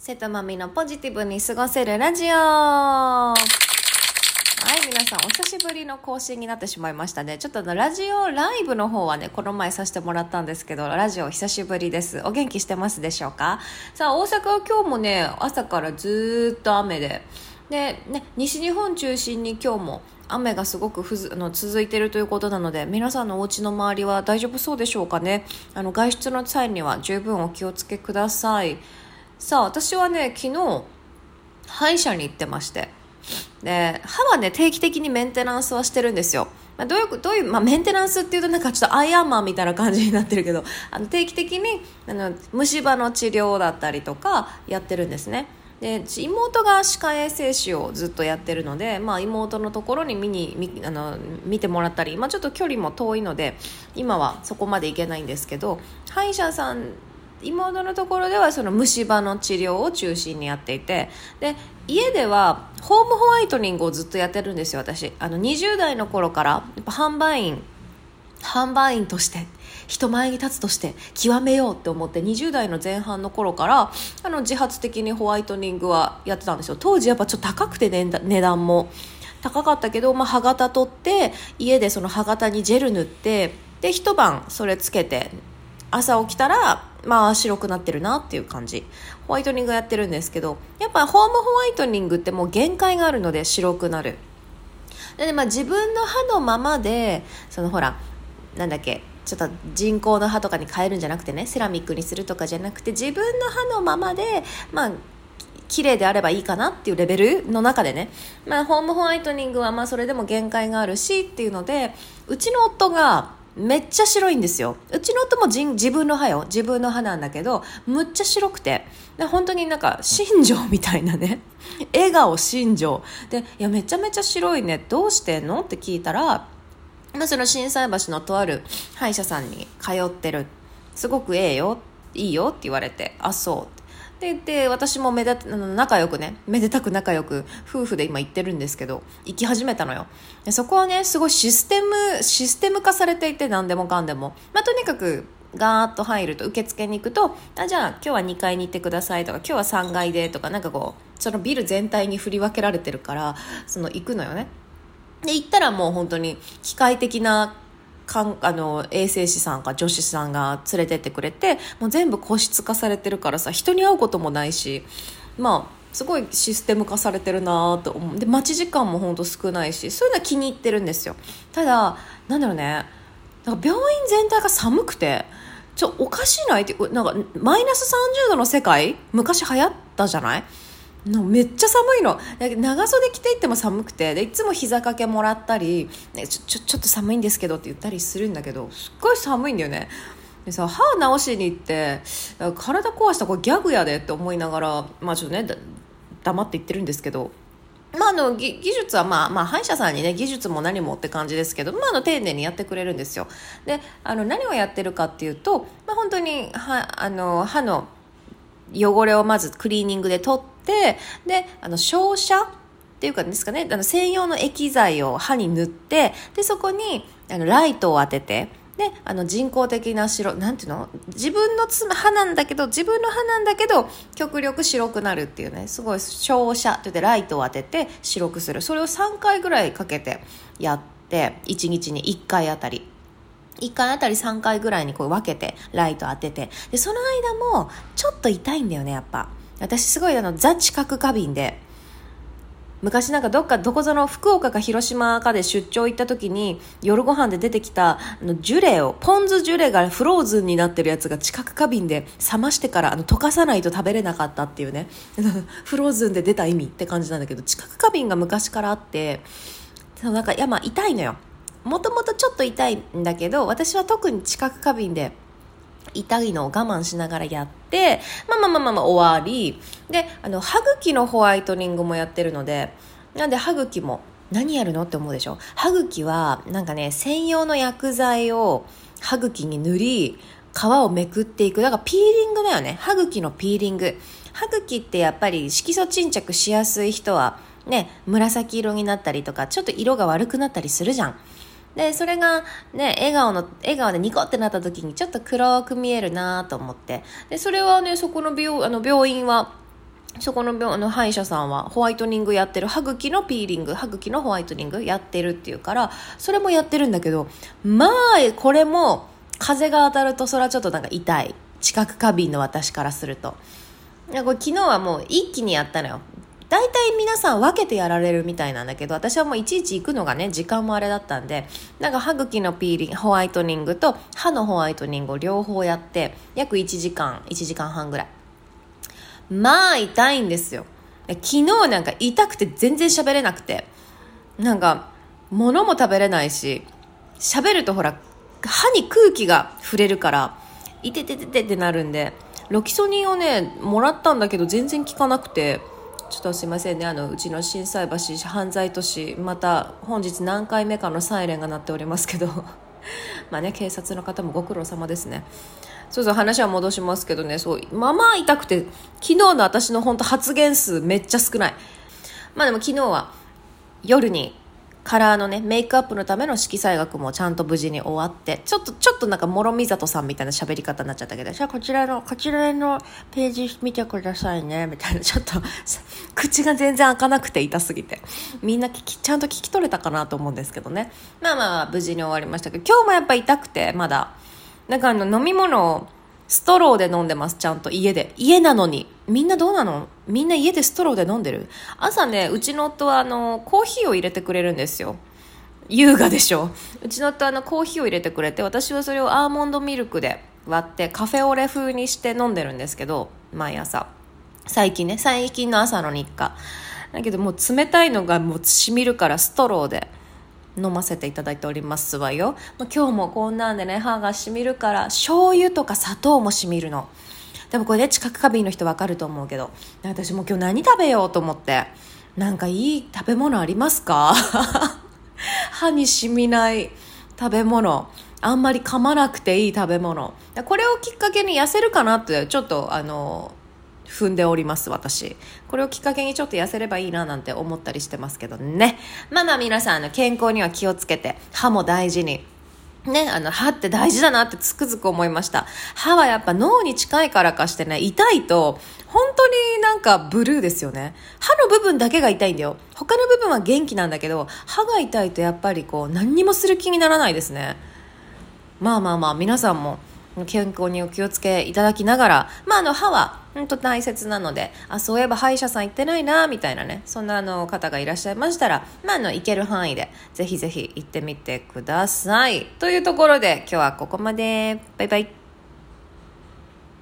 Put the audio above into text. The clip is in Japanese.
瀬戸まみのポジティブに過ごせるラジオ。はい、皆さん、お久しぶりの更新になってしまいましたね。ちょっとのラジオライブの方はね、この前させてもらったんですけど、ラジオ久しぶりです。お元気してますでしょうか？さあ、大阪は今日もね、朝からずっと雨で、で、ね、西日本中心に今日も雨がすごくふずの続いているということなので皆さんのお家の周りは大丈夫そうでしょうかね？あの外出の際には十分お気をつけください。さあ私はね昨日歯医者に行ってまして。で歯はね定期的にメンテナンスはしてるんですよ。まあ、どういうどういう、まあ、メンテナンスっていうとなんかちょっとアイアンマンみたいな感じになってるけど あの定期的にあの虫歯の治療だったりとかやってるんですね。で妹が歯科衛生士をずっとやってるので、まあ、妹のところに見に見あの見てもらったり、まあ、ちょっと距離も遠いので今はそこまで行けないんですけど歯医者さん妹のところではその虫歯の治療を中心にやっていてで家ではホームホワイトニングをずっとやってるんですよ私。あの20代の頃からやっぱ販売員販売員として人前に立つとして極めようって思って20代の前半の頃からあの自発的にホワイトニングはやってたんですよ。当時やっぱちょっと高くて、ね、値段も。高かったけど、まあ、歯型取って家でその歯型にジェル塗ってで一晩それつけて朝起きたらまあ白くなってるなっていう感じ。ホワイトニングやってるんですけどやっぱホームホワイトニングってもう限界があるので白くなる。で、まあ、自分の歯のままでそのほらなんだっけちょっと人工の歯とかに変えるんじゃなくてねセラミックにするとかじゃなくて自分の歯のままでまあ綺麗であればいいかなっていうレベルの中でね、まあ、ホームホワイトニングはまあそれでも限界があるしっていうのでうちの夫がめっちゃ白いんですよ。うちの夫も自分の歯よ。自分の歯なんだけどむっちゃ白くて。で本当になんか新庄みたいなね。笑顔新庄でいやめちゃめちゃ白いね。どうしてんの？って聞いたらまあ、その心斎橋のとある歯医者さんに通ってる。すごくええよ。いいよ。って言われて。あそう。でで私もめで仲良くねめでたく仲良く夫婦で今行ってるんですけど行き始めたのよ。でそこはねすごいシステムシステム化されていて何でもかんでも、まあ、とにかくガーッと入ると受付に行くとあじゃあ今日は2階に行ってくださいとか今日は3階でとかなんかこうそのビル全体に振り分けられてるからその行くのよね。で、行ったらもう本当に機械的なかんあの衛生士さんか女子さんが連れてってくれてもう全部個室化されてるからさ人に会うこともないしまあすごいシステム化されてるなと思う。で待ち時間も本当少ないしそういうのは気に入ってるんですよ。ただなんだろうね。なんか病院全体が寒くてちょおかしいないってなんかマイナス30度の世界昔流行ったじゃない？のめっちゃ寒いの。長袖着ていっても寒くてでいつも膝掛けもらったり、ね、ちょちょちょっと寒いんですけどって言ったりするんだけどすっごい寒いんだよね。でさ歯直しに行って体壊したこれギャグやでって思いながらまあちょっとね黙って言ってるんですけど。まあ、あの技術は、まあまあ、歯医者さんにね技術も何もって感じですけど、まあ、あの丁寧にやってくれるんですよ。であの何をやってるかっていうと、まあ、本当に歯あの歯の汚れをまずクリーニングで取っててであの照射っていうかですかねあの専用の液剤を歯に塗ってでそこにあのライトを当ててであの人工的な白なんていうの？自分の歯なんだけど自分の歯なんだけど極力白くなるっていうねすごい照射って言ってライトを当てて白くする。それを3回ぐらいかけてやって1日に1回あたり。1回あたり3回ぐらいにこう分けてライト当てて。でその間もちょっと痛いんだよねやっぱ。私すごいあのザ知覚過敏で昔なんかどっかどこぞの福岡か広島かで出張行った時に夜ご飯で出てきたあのジュレをポン酢ジュレがフローズンになってるやつが知覚過敏で冷ましてからあの溶かさないと食べれなかったっていうね。フローズンで出た意味って感じなんだけど知覚過敏が昔からあってそなんかいやまあ痛いのよ。もともとちょっと痛いんだけど私は特に知覚過敏で痛いのを我慢しながらやって、まあまあまあまあ、まあ、終わり、で、あの、歯茎のホワイトニングもやってるので、なんで歯茎も、何やるのって思うでしょ？歯茎は、なんかね、専用の薬剤を歯茎に塗り、皮をめくっていく。だからピーリングだよね。歯茎のピーリング。歯茎ってやっぱり色素沈着しやすい人は、ね、紫色になったりとか、ちょっと色が悪くなったりするじゃん。で、それがね、笑顔の、笑顔でニコってなった時にちょっと黒く見えるなと思って。で、それはね、そこの病、あの病院は、そこの病の歯医者さんはホワイトニングやってる歯茎のピーリング歯茎のホワイトニングやってるっていうからそれもやってるんだけどまあこれも風が当たるとそれはちょっとなんか痛い。知覚過敏の私からすると。これ昨日はもう一気にやったのよ。大体皆さん分けてやられるみたいなんだけど私はもういちいち行くのがね時間もあれだったんでなんか歯茎のピーリングホワイトニングと歯のホワイトニングを両方やって約1時間1時間半ぐらい。まあ痛いんですよ。昨日なんか痛くて全然喋れなくて。なんか物も食べれないし喋るとほら歯に空気が触れるからいててててってなるんでロキソニンをねもらったんだけど全然効かなくて。ちょっとすいませんね。あのうちの心斎橋犯罪都市また本日何回目かのサイレンが鳴っておりますけど。まあね警察の方もご苦労様ですね。そうそう話は戻しますけどね。そうまあまあ痛くて昨日の私の本当発言数めっちゃ少ない。まあでも昨日は夜にカラーのね、メイクアップのための色彩学もちゃんと無事に終わって、ちょっと、ちょっとなんか諸見里さんみたいな喋り方になっちゃったけど、じゃあこちらの、こちらのページ見てくださいね、みたいな、ちょっと、口が全然開かなくて痛すぎて。みんな聞き、ちゃんと聞き取れたかなと思うんですけどね。まあまあ、無事に終わりましたけど、今日もやっぱ痛くて、まだ。なんかあの、飲み物を、ストローで飲んでます、ちゃんと家で。家なのに。みんなどうなの？みんな家でストローで飲んでる？朝ね、うちの夫はあの、コーヒーを入れてくれるんですよ。優雅でしょ？うちの夫はあのコーヒーを入れてくれて私はそれをアーモンドミルクで割ってカフェオレ風にして飲んでるんですけど毎朝最近ね最近の朝の日課だけどもう冷たいのがもうしみるからストローで飲ませていただいておりますわよ。今日もこんなんでね、歯がしみるから、醤油とか砂糖もしみるの。でもこれね、知覚過敏の人わかると思うけど、私も今日何食べようと思って、なんかいい食べ物ありますか？歯にしみない食べ物。あんまり噛まなくていい食べ物。これをきっかけに痩せるかなって、ちょっとあの、踏んでおります私これをきっかけにちょっと痩せればいいななんて思ったりしてますけどねまあまあ皆さんの健康には気をつけて歯も大事にね、あの、歯って大事だなってつくづく思いました。歯はやっぱ脳に近いからかしてね、痛いと、本当になんかブルーですよね。歯の部分だけが痛いんだよ。他の部分は元気なんだけど、歯が痛いとやっぱりこう、何にもする気にならないですね。まあまあまあ、皆さんも健康にお気をつけいただきながら、まあ、あの歯は本当大切なのであそういえば歯医者さん行ってないなみたいなねそんなあの方がいらっしゃいましたら、まあ、あの行ける範囲でぜひぜひ行ってみてください。というところで今日はここまで。バイバイ。